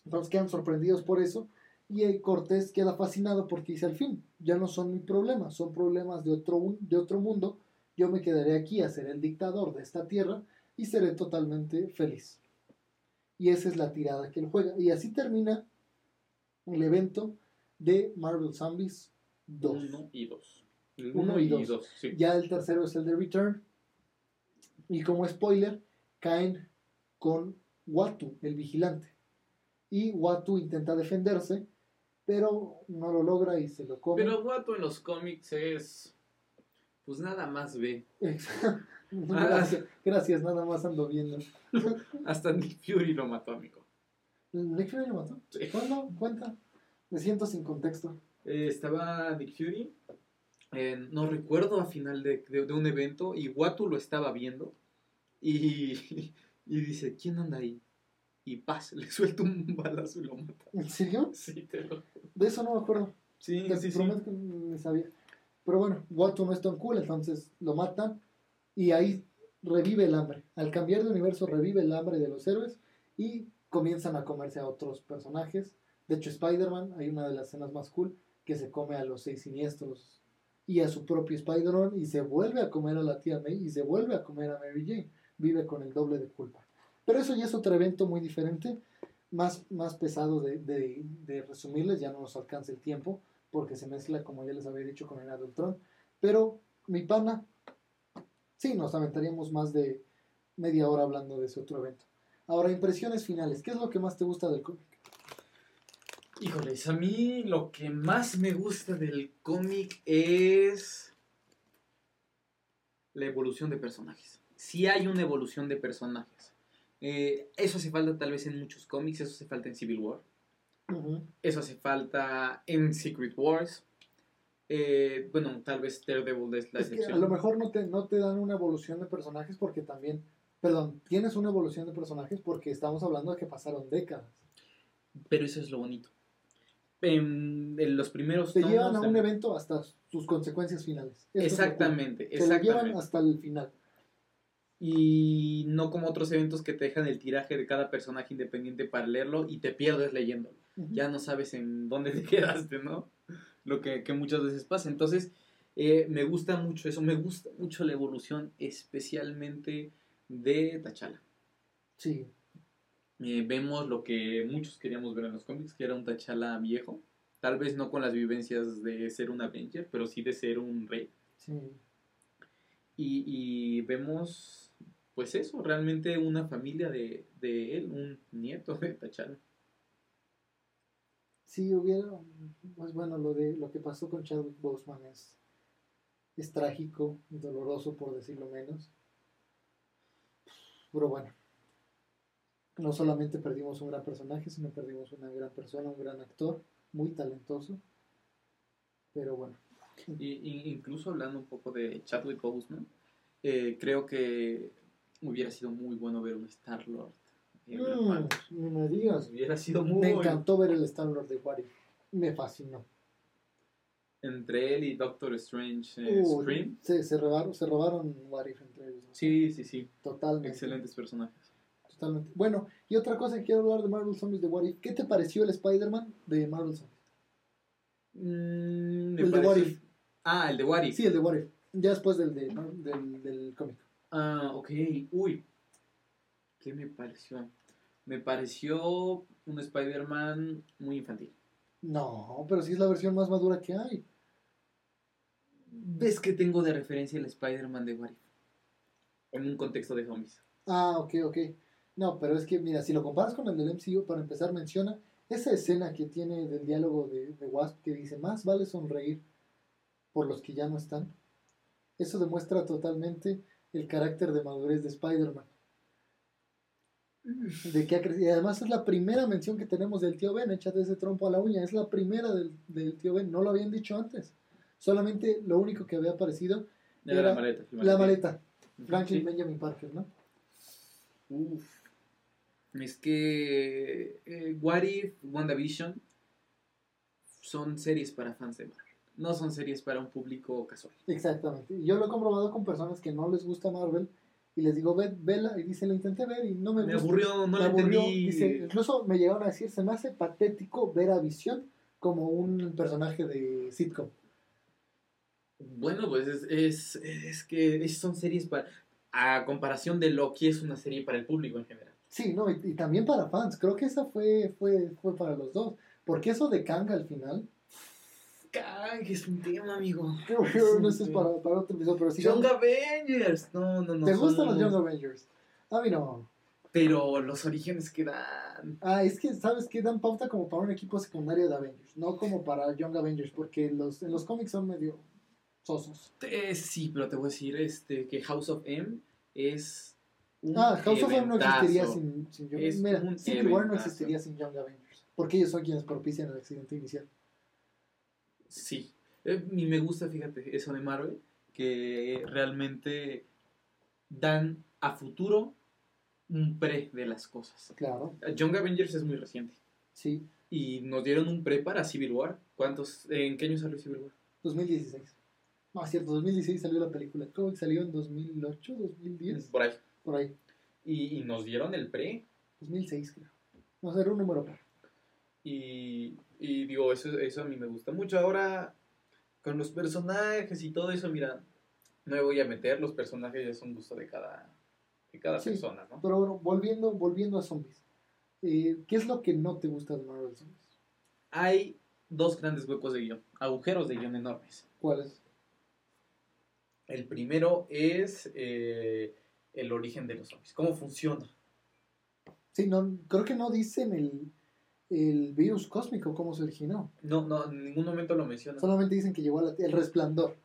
Entonces quedan sorprendidos por eso. Y el Cortés queda fascinado porque dice al fin, ya no son mi problema, son problemas de otro, de otro mundo. Yo me quedaré aquí a ser el dictador de esta tierra y seré totalmente feliz. Y esa es la tirada que él juega. Y así termina el evento de Marvel Zombies 2. 1 y 2. Uno y dos. sí. Ya el tercero es el de Return. Y como spoiler, caen con Watu, el vigilante. Y Watu intenta defenderse, pero no lo logra y se lo come. Pero Guato en los cómics es. Pues nada más ve. gracias, gracias, nada más ando viendo. Hasta Nick Fury lo mató, amigo. ¿Nick Fury lo mató? Sí. ¿Cuándo? Cuenta. Me siento sin contexto. Eh, estaba Nick Fury, eh, no recuerdo a final de, de- de un evento, y Watu lo estaba viendo, y, y dice, ¿quién anda ahí? Y paz, le suelta un balazo y lo mata. ¿En serio? Sí, te lo De eso no me acuerdo. Sí, Te sí, sí. prometo que ni sabía. Pero bueno, Watu no es tan cool, entonces lo matan y ahí revive el hambre. Al cambiar de universo revive el hambre de los héroes y comienzan a comerse a otros personajes. De hecho, Spider-Man, hay una de las escenas más cool que se come a los seis siniestros y a su propio Spider-Man y se vuelve a comer a la tía May y se vuelve a comer a Mary Jane. Vive con el doble de culpa. Pero eso ya es otro evento muy diferente, más, más pesado de, de- resumirles, ya no nos alcanza el tiempo porque se mezcla, como ya les había dicho, con el Adultron. Pero, mi pana, sí, nos aventaríamos más de media hora hablando de ese otro evento. Ahora, impresiones finales. ¿Qué es lo que más te gusta del cómic? Híjoles, a mí lo que más me gusta del cómic es la evolución de personajes. Si hay una evolución de personajes. Eh, eso hace falta tal vez en muchos cómics, eso hace falta en Civil War. Eso hace falta en Secret Wars. Eh, bueno, tal vez Daredevil es la Es que a excepción. lo mejor no te, no te dan una evolución de personajes porque también, perdón, tienes una evolución de personajes porque estamos hablando de que pasaron décadas. Pero eso es lo bonito. En, en los primeros Te tomos llevan a de- un evento hasta sus consecuencias finales. Exactamente, Te lo llevan hasta el final. Y no como otros eventos que te dejan el tiraje de cada personaje independiente para leerlo y te pierdes leyéndolo. Ya no sabes en dónde te quedaste, ¿no? Lo que, que muchas veces pasa. Entonces, eh, me gusta mucho eso. Me gusta mucho la evolución, especialmente de T'Challa. Sí, Eh, vemos lo que muchos queríamos ver en los cómics, que era un T'Challa viejo. Tal vez no con las vivencias de ser un Avenger, pero sí de ser un rey. sí. Y, y vemos, pues eso, realmente una familia de, de él, un nieto de T'Challa. Sí, hubiera, pues bueno, lo de lo que pasó con Chadwick Boseman es, es trágico, doloroso por decirlo menos. Pero bueno, no solamente perdimos un gran personaje, sino perdimos una gran persona, un gran actor, muy talentoso. Pero bueno, Y, y incluso hablando un poco de Chadwick Boseman, eh, creo que hubiera sido muy bueno ver un Star-Lord. en Black mm, no me digas, Hubiera sido muy me encantó ver el Star Lord de What If. me fascinó. Entre él y Doctor Strange eh, Scream. se, se robaron, se robaron What If entre ellos. Sí, sí, sí. Totalmente. Excelentes personajes. Totalmente. Bueno, y otra cosa que quiero hablar de Marvel Zombies de What If. ¿Qué te pareció el Spider-Man de Marvel Zombies? Mm, El de What If. Ah, el de What If. Sí, el de What If. Ya después del, de, del, del cómic. Ah, ok. Uy. ¿Qué me pareció? Me pareció un Spider-Man muy infantil. No, pero sí es la versión más madura que hay. ¿Ves que tengo de referencia el Spider-Man de What If? En un contexto de zombies. Ah, ok, ok. No, pero es que, mira, si lo comparas con el del MCU, para empezar, menciona esa escena que tiene del diálogo de, de Wasp que dice, más vale sonreír por los que ya no están. Eso demuestra totalmente el carácter de madurez de Spider-Man. De que. Y además es la primera mención que tenemos del tío Ben, échate ese trompo a la uña. Es la primera del, del tío Ben, no lo habían dicho antes. Solamente lo único que había aparecido, Era, Era la maleta. la maleta. Franklin Sí. Benjamin Parker, ¿no? Uf. Es que eh, What If, WandaVision, son series para fans de Marvel. No son series para un público casual. Exactamente. Yo lo he comprobado con personas que no les gusta Marvel y les digo, ve, vela, y dicen, la intenté ver y no me, Me aburrió, no la aburrió. entendí. Dice, incluso me llegaron a decir, se me hace patético ver a Visión como un personaje de sitcom. Bueno, pues es, es, es que son series para... A comparación de Loki, es una serie para el público en general. Sí, no, y, y también para fans. Creo que esa fue, fue, fue para los dos. Porque eso de Kang al final, Kang es un tema, amigo. creo que no es para, para otro episodio, pero sí. Young Avengers. No, no, no. ¿Te gustan los Young Avengers? A mí no. Pero los orígenes que dan... Ah, es que, ¿sabes qué? Dan pauta como para un equipo secundario de Avengers, no como para Young Avengers, porque los, en los cómics son medio sosos. Eh, sí, pero te voy a decir este, que House of M es un Ah, House of M no existiría sin, sin Young Mira, un Civil War no existiría sin Young Avengers, porque ellos son quienes propician el accidente inicial. Sí. Eh, y me gusta, fíjate, eso de Marvel, que realmente dan a futuro un pre de las cosas. Claro, Young Avengers es muy reciente. sí, Y nos dieron un pre para Civil War. ¿Cuántos? ¿En qué año salió Civil War? 2016. No, es cierto, 2016 salió la película. Creo que salió en 2008, 2010, Por ahí. por ahí. Y, y nos dieron el pre. 2006 creo. No era un número par. Y, y digo, eso, eso a mí me gusta mucho. Ahora, con los personajes y todo eso, mira, no me voy a meter. Los personajes ya son gusto de cada, de cada Sí. persona, ¿no? Pero bueno, volviendo, volviendo a zombies. Eh, ¿Qué es lo que no te gusta de Marvel Zombies? Hay dos grandes huecos de guion, agujeros de guion enormes. ¿Cuáles? El primero es eh, el origen de los zombies, cómo funciona. Sí, no, creo que no dicen el, el virus cósmico, cómo se originó. No, no, en ningún momento lo menciona. Solamente dicen que llegó a la Tierra, el resplandor.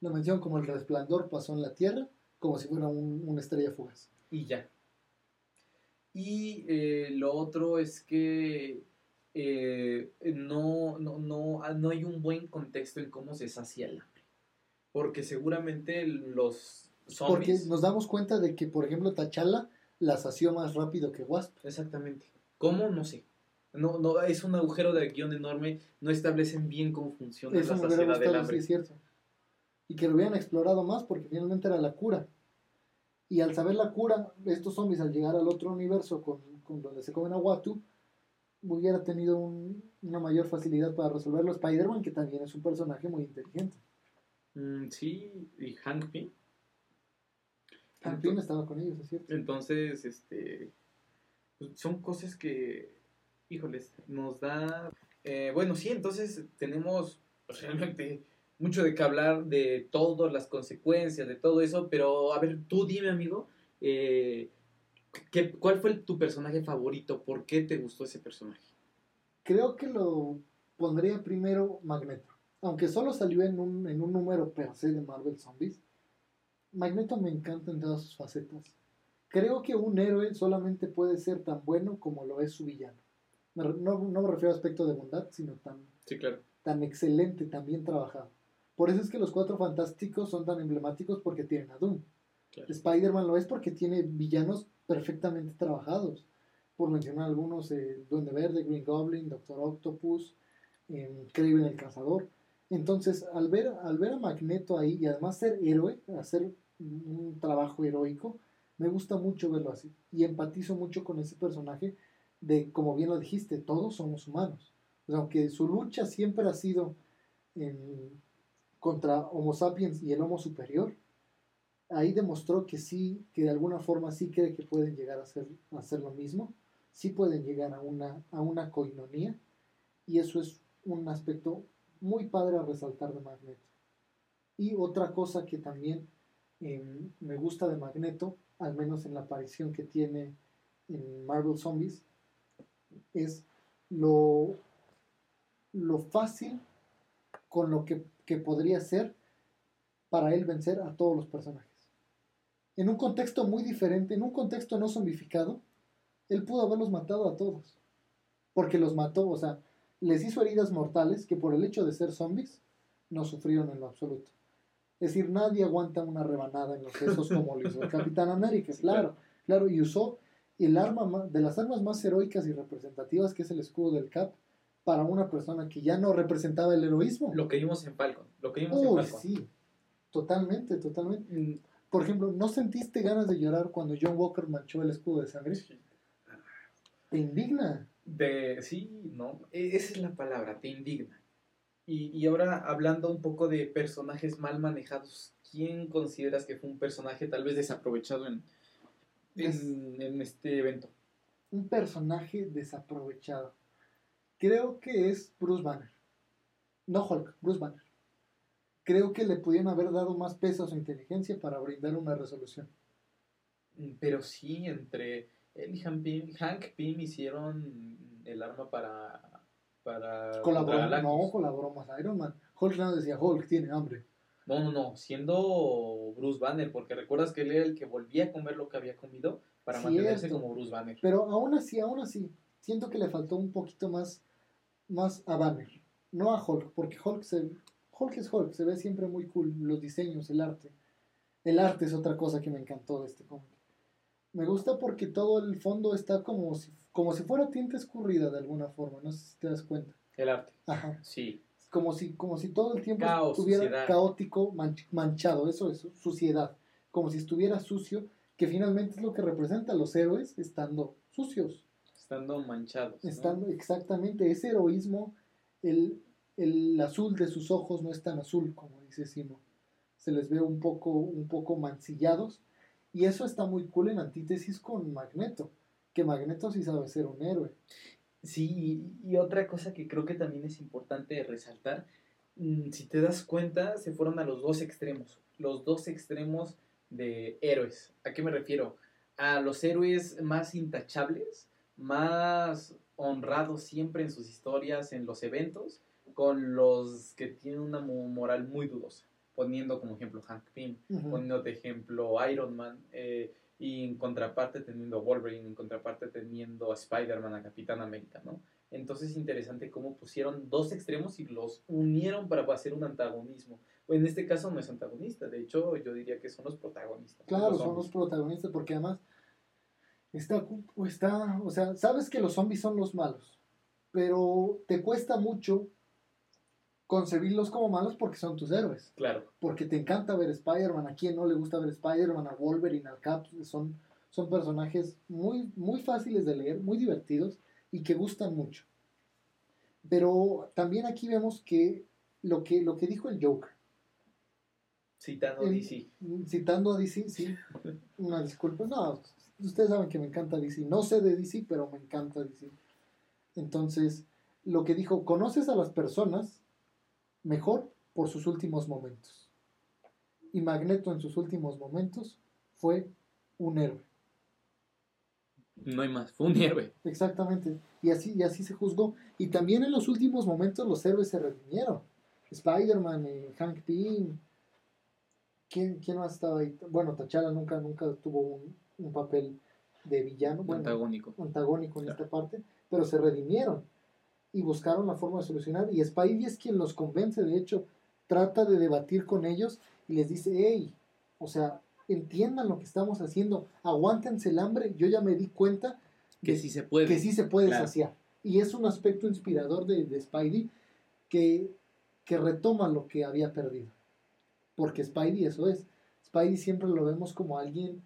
Lo mencionan como el resplandor pasó en la Tierra, como si fuera un- una estrella fugaz. y ya. Y eh, lo otro es que eh, no, no, no, ah, no hay un buen contexto en cómo se sacia el hambre. Porque seguramente los Porque zombies... nos damos cuenta de que, por ejemplo, T'Challa la sació más rápido que Wasp. Exactamente. ¿Cómo? No sé. No, no, es un agujero de guion enorme. No establecen bien cómo funciona Eso la saciedad del sí hambre. es cierto. Y que lo hubieran explorado más porque finalmente era la cura. Y al saber la cura, estos zombies al llegar al otro universo con, con donde se comen a Watu, hubiera tenido un- una mayor facilidad para resolverlo. Spider-Man, que también es un personaje muy inteligente. Mm, sí, y Hank Pym. Hank Pym estaba con ellos, es cierto. Entonces, este, pues, son cosas que, híjoles, nos da... eh, bueno, sí, entonces tenemos realmente mucho de qué hablar de todas las consecuencias, de todo eso, pero a ver, tú dime, amigo, eh, ¿qué- ¿cuál fue tu personaje favorito? ¿Por qué te gustó ese personaje? Creo que lo pondría primero Magneto. Aunque solo salió en un, en un número per se de Marvel Zombies, Magneto me encanta en todas sus facetas. Creo que un héroe solamente puede ser tan bueno como lo es su villano. No, no me refiero a aspecto de bondad, sino tan, Sí, claro. tan excelente, tan bien trabajado. Por eso es que los cuatro fantásticos son tan emblemáticos porque tienen a Doom. Claro. Spider-Man lo es porque tiene villanos perfectamente trabajados. Por mencionar algunos, eh, Duende Verde, Green Goblin, Doctor Octopus, eh, Kraven el Cazador. Entonces, al ver, al ver a Magneto ahí y además ser héroe, hacer un trabajo heroico, me gusta mucho verlo así. Y empatizo mucho con ese personaje de, como bien lo dijiste, todos somos humanos. Aunque su lucha siempre ha sido en- contra Homo sapiens y el Homo superior, ahí demostró que sí, que de alguna forma sí cree que pueden llegar a hacer, a hacer lo mismo, sí pueden llegar a una, a una coinonía, y eso es un aspecto muy padre a resaltar de Magneto. Y otra cosa que también em, me gusta de Magneto, al menos en la aparición que tiene en Marvel Zombies, es lo, lo fácil con lo que, que podría ser para él vencer a todos los personajes. En un contexto muy diferente, en un contexto no zombificado, él pudo haberlos matado a todos. Porque los mató, o sea, les hizo heridas mortales que por el hecho de ser zombies no sufrieron en lo absoluto. Es decir, nadie aguanta una rebanada en los sesos como lo hizo el Capitán América, Sí, claro, claro, y usó el arma ma- de las armas más heroicas y representativas que es el escudo del Cap para una persona que ya no representaba el heroísmo. Lo que vimos en Falcon. Lo que vimos en Uy, Falcon. sí, totalmente, totalmente. Mm, Por ejemplo, ¿no sentiste ganas de llorar cuando John Walker manchó el escudo de sangre? Te indigna. De, sí, no, e- esa es la palabra, te indigna. Y, y ahora hablando un poco de personajes mal manejados, ¿quién consideras que fue un personaje tal vez desaprovechado en, en, en este evento? Un personaje desaprovechado. Creo que es Bruce Banner. No Hulk, Bruce Banner. Creo que le pudieron haber dado más peso a su inteligencia para brindar una resolución. Mm, Pero sí, entre él y Hank Pym, Hank Pym hicieron el arma para... para Colaboró, no, colaboró más Iron Man. Hulk no decía, Hulk tiene hambre. No, no, no, siendo Bruce Banner, porque recuerdas que él era el que volvía a comer lo que había comido para mantenerse Cierto. como Bruce Banner. Pero aún así, aún así, siento que le faltó un poquito más, más a Banner. No a Hulk, porque Hulk, se, Hulk es Hulk, se ve siempre muy cool, los diseños, el arte. El arte es otra cosa que me encantó de este cómic. Me gusta porque todo el fondo está como si, como si fuera tinta escurrida de alguna forma, no sé si te das cuenta. El arte, Ajá. sí. Como si, como si todo el tiempo Caos, estuviera suciedad. caótico, manch- manchado, eso es, suciedad. Como si estuviera sucio, que finalmente es lo que representa a los héroes estando sucios. Estando manchados. ¿no? Estando exactamente ese heroísmo, el, el azul de sus ojos no es tan azul como dice Simo. Se les ve un poco, un poco mancillados. Y eso está muy cool en antítesis con Magneto. Que Magneto sí sabe ser un héroe. Sí, y, otra cosa que creo que también es importante resaltar, mm, si te das cuenta, se fueron a los dos extremos, los dos extremos de héroes. ¿A qué me refiero? A los héroes más intachables, más honrados siempre en sus historias, en los eventos, con los que tienen una mo- moral muy dudosa, poniendo como ejemplo Hank Pym, Ujú. poniendo de ejemplo Iron Man, eh, y en contraparte teniendo a Wolverine, en contraparte teniendo a Spider-Man, a Capitán América, ¿no? Entonces es interesante cómo pusieron dos extremos y los unieron para hacer un antagonismo. En este caso no es antagonista, de hecho yo diría que son los protagonistas. Claro, los son los protagonistas porque además está, está, o sea, sabes que los zombies son los malos, pero te cuesta mucho concebirlos como malos porque son tus héroes. Claro, Porque te encanta ver Spider-Man, a quien no le gusta ver Spider-Man, a Wolverine, al Cap, son, son personajes muy, muy fáciles de leer, muy divertidos y que gustan mucho. Pero también aquí vemos que lo que, lo que dijo el Joker, citando El- DC. citando a DC, sí, una disculpa, no, ustedes saben que me encanta DC, no sé de DC, pero me encanta DC. Entonces, lo que dijo, conoces a las personas mejor por sus últimos momentos. Y Magneto en sus últimos momentos fue un héroe. No hay más, fue un héroe. Exactamente. Y así, y así se juzgó. Y también en los últimos momentos los héroes se redimieron. Spider-Man, eh, Hank Pym. ¿Quién, ¿Quién más estaba ahí? Bueno, T'Challa nunca, nunca tuvo un, un papel de villano, bueno, Antagónico. antagónico en Claro. esta parte, pero se redimieron y buscaron la forma de solucionar. Y Spidey es quien los convence, de hecho, trata de debatir con ellos y les dice, hey, o sea, entiendan lo que estamos haciendo, aguántense el hambre, yo ya me di cuenta Que de sí se puede. que sí se puede Claro. saciar. Y es un aspecto inspirador de, de Spidey que, que retoma lo que había perdido. Porque Spidey eso es. Spidey siempre lo vemos como alguien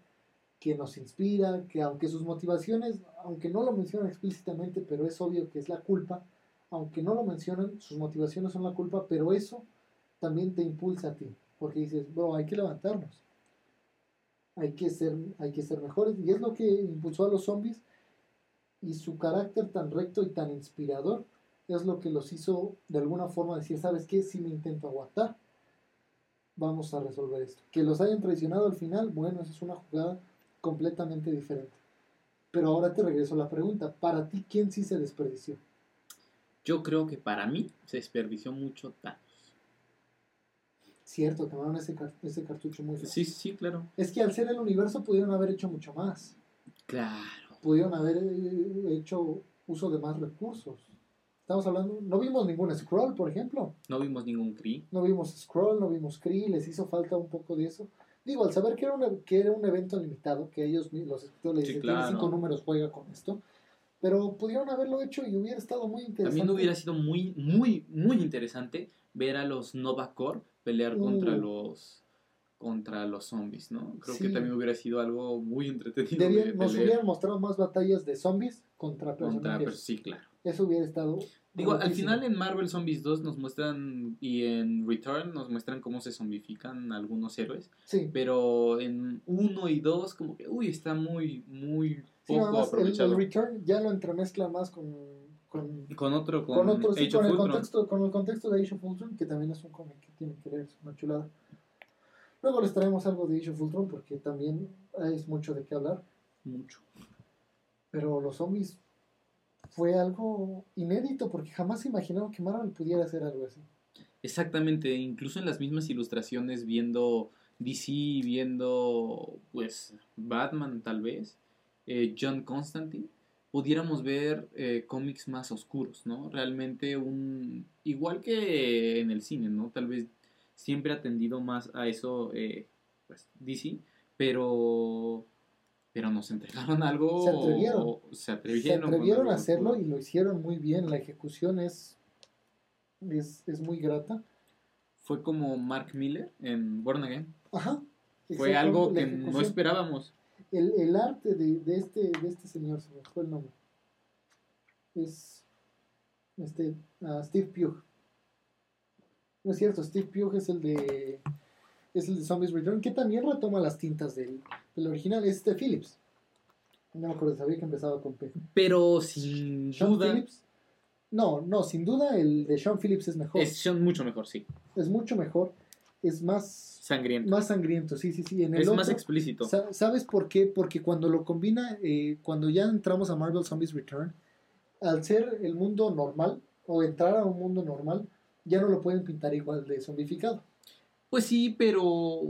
que nos inspira, que aunque sus motivaciones, aunque no lo mencionan explícitamente, pero es obvio que es la culpa, aunque no lo mencionan, sus motivaciones son la culpa, pero eso también te impulsa a ti, porque dices, bro, hay que levantarnos, hay que ser, hay que ser mejores, y es lo que impulsó a los zombies, y su carácter tan recto y tan inspirador es lo que los hizo de alguna forma decir, ¿sabes qué? Si me intento aguantar, vamos a resolver esto. Que los hayan traicionado al final, bueno, esa es una jugada completamente diferente. Pero ahora te regreso a la pregunta, para ti, ¿quién sí se desperdició? Yo creo que para mí se desperdició mucho Thanos. Cierto, quemaron ese, ese cartucho muy feo. Sí, sí, claro. Es que al ser el universo pudieron haber hecho mucho más. Claro. Pudieron haber eh, hecho uso de más recursos. Estamos hablando, no vimos ningún scroll, por ejemplo. No vimos ningún Kree. No vimos scroll, no vimos Kree, les hizo falta un poco de eso. Digo, al saber que era un, que era un evento limitado, que ellos, los escritores, Sí, claro. cinco números, juega con esto. Pero pudieron haberlo hecho y hubiera estado muy interesante. También hubiera sido muy, muy, muy interesante ver a los Nova Corps pelear contra Uh. los contra los zombies, ¿no? Creo Sí. que también hubiera sido algo muy entretenido. Debían- de- nos hubieran mostrado más batallas de zombies contra contra, personajes. pero sí, claro. Eso hubiera estado. Digo, al final en Marvel Zombies 2 nos muestran, y en Return nos muestran cómo se zombifican algunos héroes, Sí. pero en 1 y 2 como que, uy, está muy, muy Sí, poco el, aprovechado. el Return ya lo entremezcla más con, con, con otro, con, con otro, sí, con el, contexto, con el contexto de Age of Ultron, que también es un cómic que tiene que leer, es una chulada. Luego les traemos algo de Age of Ultron porque también es mucho de qué hablar. Mucho. Pero los zombies fue algo inédito porque jamás se imaginaron que Marvel pudiera hacer algo así. Exactamente, incluso en las mismas ilustraciones viendo DC, viendo pues Batman tal vez, eh, John Constantine, pudiéramos ver eh, cómics más oscuros, ¿no? Realmente un... igual que en el cine, ¿no? Tal vez siempre ha tendido más a eso eh, pues, DC, pero... Pero nos entregaron algo... Se atrevieron. Se atrevieron. Se a hacerlo y lo hicieron muy bien. La ejecución es, es, es muy grata. Fue como Mark Miller en Born Again. Ajá. Fue algo que no esperábamos. El, el arte de, de este, de este señor, se me fue el nombre. Es este, Steve Pugh. No es cierto, Steve Pugh es el de es el de Zombies Return, que también retoma las tintas del, del original, es este Phillips. No me acuerdo, sabía que empezaba con P. Pero sin Sean duda Phillips. No, no, sin duda el de Sean Phillips es mejor. es son mucho mejor, sí. Es mucho mejor. Es más, Sangriento. más sangriento, sí, sí, sí. En el es más explícito. Sa- ¿Sabes por qué? Porque cuando lo combina, eh, cuando ya entramos a Marvel Zombies Return, al ser el mundo normal, o entrar a un mundo normal, ya no lo pueden pintar igual de zombificado. Pues sí, pero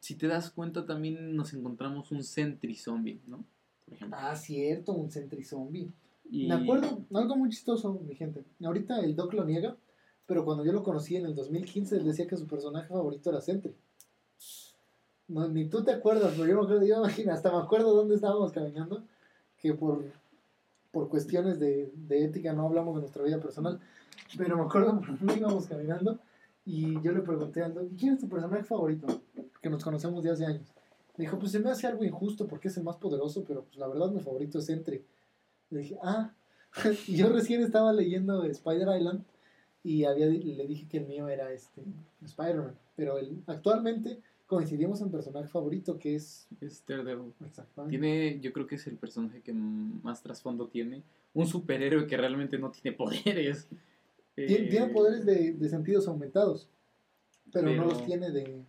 si te das cuenta también nos encontramos un Sentry Zombie, ¿no? Por ejemplo. Ah, cierto, un Sentry Zombie. Y- Me acuerdo, algo muy chistoso, mi gente. Ahorita el Doc lo niega, pero cuando yo lo conocí en el 2015, él decía que su personaje favorito era Sentry. No, ni tú te acuerdas, pero yo me acuerdo, yo imagino, hasta me acuerdo dónde estábamos caminando, que por, por cuestiones de, de ética no hablamos de nuestra vida personal, pero me acuerdo por dónde íbamos caminando y yo le pregunté al Doc, ¿quién es tu personaje favorito? Que nos conocemos de hace años. Me dijo, pues se me hace algo injusto porque es el más poderoso, pero pues la verdad mi favorito es Sentry. Le dije, ah, y yo recién estaba leyendo Spider Island y había, le dije que el mío era este Spider-Man, pero el, actualmente coincidimos en personaje favorito que es es Daredevil. Tiene, yo creo que es el personaje que más trasfondo tiene. Un superhéroe que realmente no tiene poderes. Tien- Eh, tiene poderes de, de sentidos aumentados, pero, no pero- los tiene de,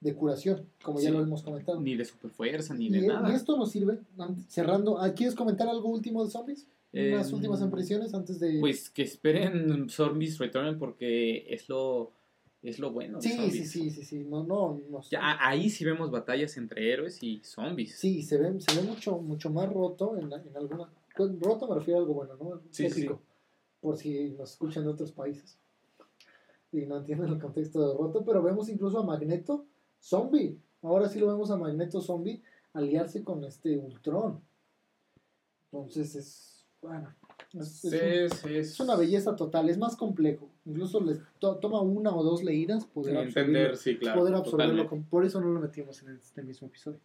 de curación, como ya Sí. lo hemos comentado. Ni de superfuerza, ni y, de y nada. esto nos sirve, an- cerrando, ¿ah, ¿quieres comentar algo último de zombies? Unas Em, últimas impresiones antes de... Pues que esperen Zombies Return porque es lo, es lo bueno. sí, sí, sí, sí, sí, no, no, no. Ya, ahí sí vemos batallas entre héroes y zombies. Sí, se ve, se ve mucho, mucho más roto en, en alguna. con Roto me refiero a algo bueno, ¿no? Sí, sí, Épico, Por si nos escuchan de otros países. Y no entienden el contexto de roto, pero vemos incluso a Magneto zombie. Ahora sí lo vemos a Magneto zombie aliarse con este Ultron. Entonces es. Bueno. Es, es un- Sí, sí, es una belleza total, es más complejo. Incluso les to- toma una o dos leídas poder absorbirlo Entender, sí, claro. poder absorberlo. con- por eso no lo metimos en este mismo episodio.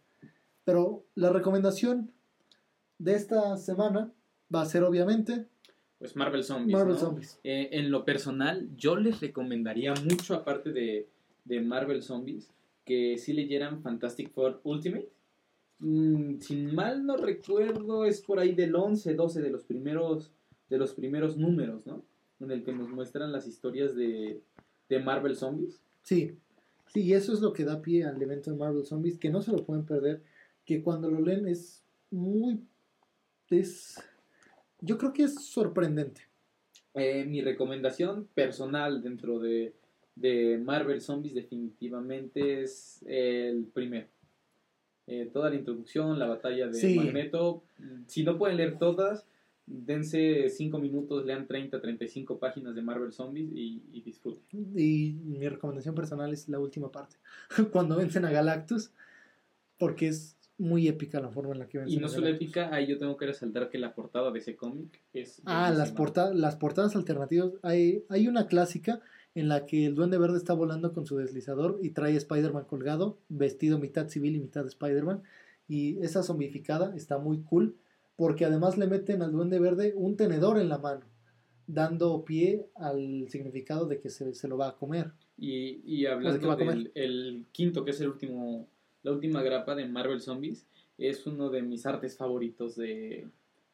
Pero la recomendación de esta semana va a ser obviamente Pues Marvel Zombies. Marvel ¿no? Zombies. Eh, en lo personal, yo les recomendaría mucho, aparte de, de Marvel Zombies, que sí leyeran Fantastic Four Ultimate. Mm, sin mal no recuerdo, es por ahí del 11, 12 de los primeros, de los primeros números, ¿no? En el que nos muestran las historias de, de Marvel Zombies. Sí, sí, y eso es lo que da pie al evento de Marvel Zombies, que no se lo pueden perder, que cuando lo leen es muy... es... Yo creo que es sorprendente. Eh, mi recomendación personal dentro de, de Marvel Zombies definitivamente es el primero. Eh, toda la introducción, la batalla de Sí. Magneto. Si no pueden leer todas, dense 5 minutos, lean 30, 35 páginas de Marvel Zombies y, y disfruten. Y mi recomendación personal es la última parte, cuando vencen a Galactus, porque es muy épica la forma en la que Y no solo épica, ahí yo tengo que resaltar que la portada de ese cómic es... Ah, las, portadas las portadas alternativas. Hay, hay una clásica en la que el Duende Verde está volando con su deslizador y trae a Spider-Man colgado, vestido mitad civil y mitad Spider-Man. Y esa zombificada está muy cool porque además le meten al Duende Verde un tenedor en la mano, dando pie al significado de que se, se lo va a comer. Y, y hablando del el quinto, que es el último, la última grapa de Marvel Zombies, es uno de mis artes favoritos de,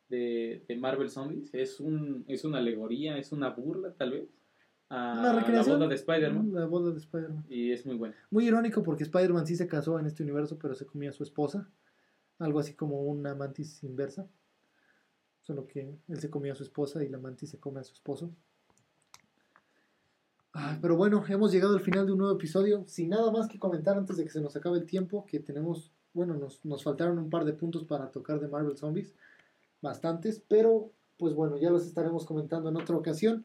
de, de Marvel Zombies. Es, un, es una alegoría, es una burla tal vez a la boda de Spider-Man. La boda de Spider-Man. Y es muy buena. Muy irónico porque Spider-Man sí se casó en este universo, pero se comía a su esposa. Algo así como una mantis inversa. Solo que él se comía a su esposa y la mantis se come a su esposo. Pero bueno, hemos llegado al final de un nuevo episodio. Sin nada más que comentar antes de que se nos acabe el tiempo, que tenemos, bueno, nos, nos faltaron un par de puntos para tocar de Marvel Zombies. Bastantes, pero pues bueno, ya los estaremos comentando en otra ocasión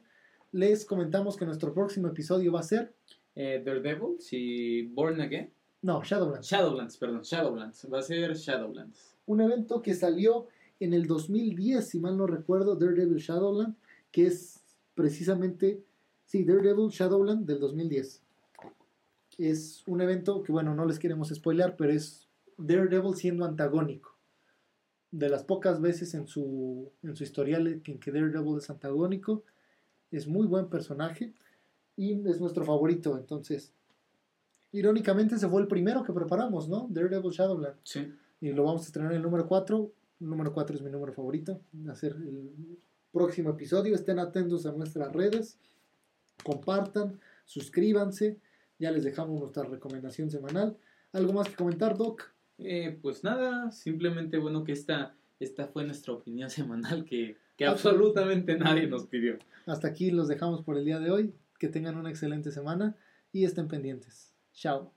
les comentamos que nuestro próximo episodio va a ser eh, Daredevil y Born Again. No, Shadowlands. Shadowlands, perdón, Shadowlands. Va a ser Shadowlands. Un evento que salió en el 2010, si mal no recuerdo, Daredevil Shadowland, que es precisamente, sí, Daredevil Shadowland del 2010. Es un evento que, bueno, no les queremos spoiler, pero es Daredevil siendo antagónico. De las pocas veces en su, en su historial en que Daredevil es antagónico, es muy buen personaje y es nuestro favorito. Entonces, irónicamente, se fue el primero que preparamos, ¿no? Daredevil Shadowland. Sí. Y lo vamos a estrenar en el número 4. El número 4 es mi número favorito. Hacer el próximo episodio. Estén atentos a nuestras redes. Compartan, suscríbanse. Ya les dejamos nuestra recomendación semanal. ¿Algo más que comentar, Doc? Eh, pues nada, simplemente bueno que esta, esta fue nuestra opinión semanal que que absolutamente nadie nos pidió. Hasta aquí los dejamos por el día de hoy. Que tengan una excelente semana y estén pendientes. Chao.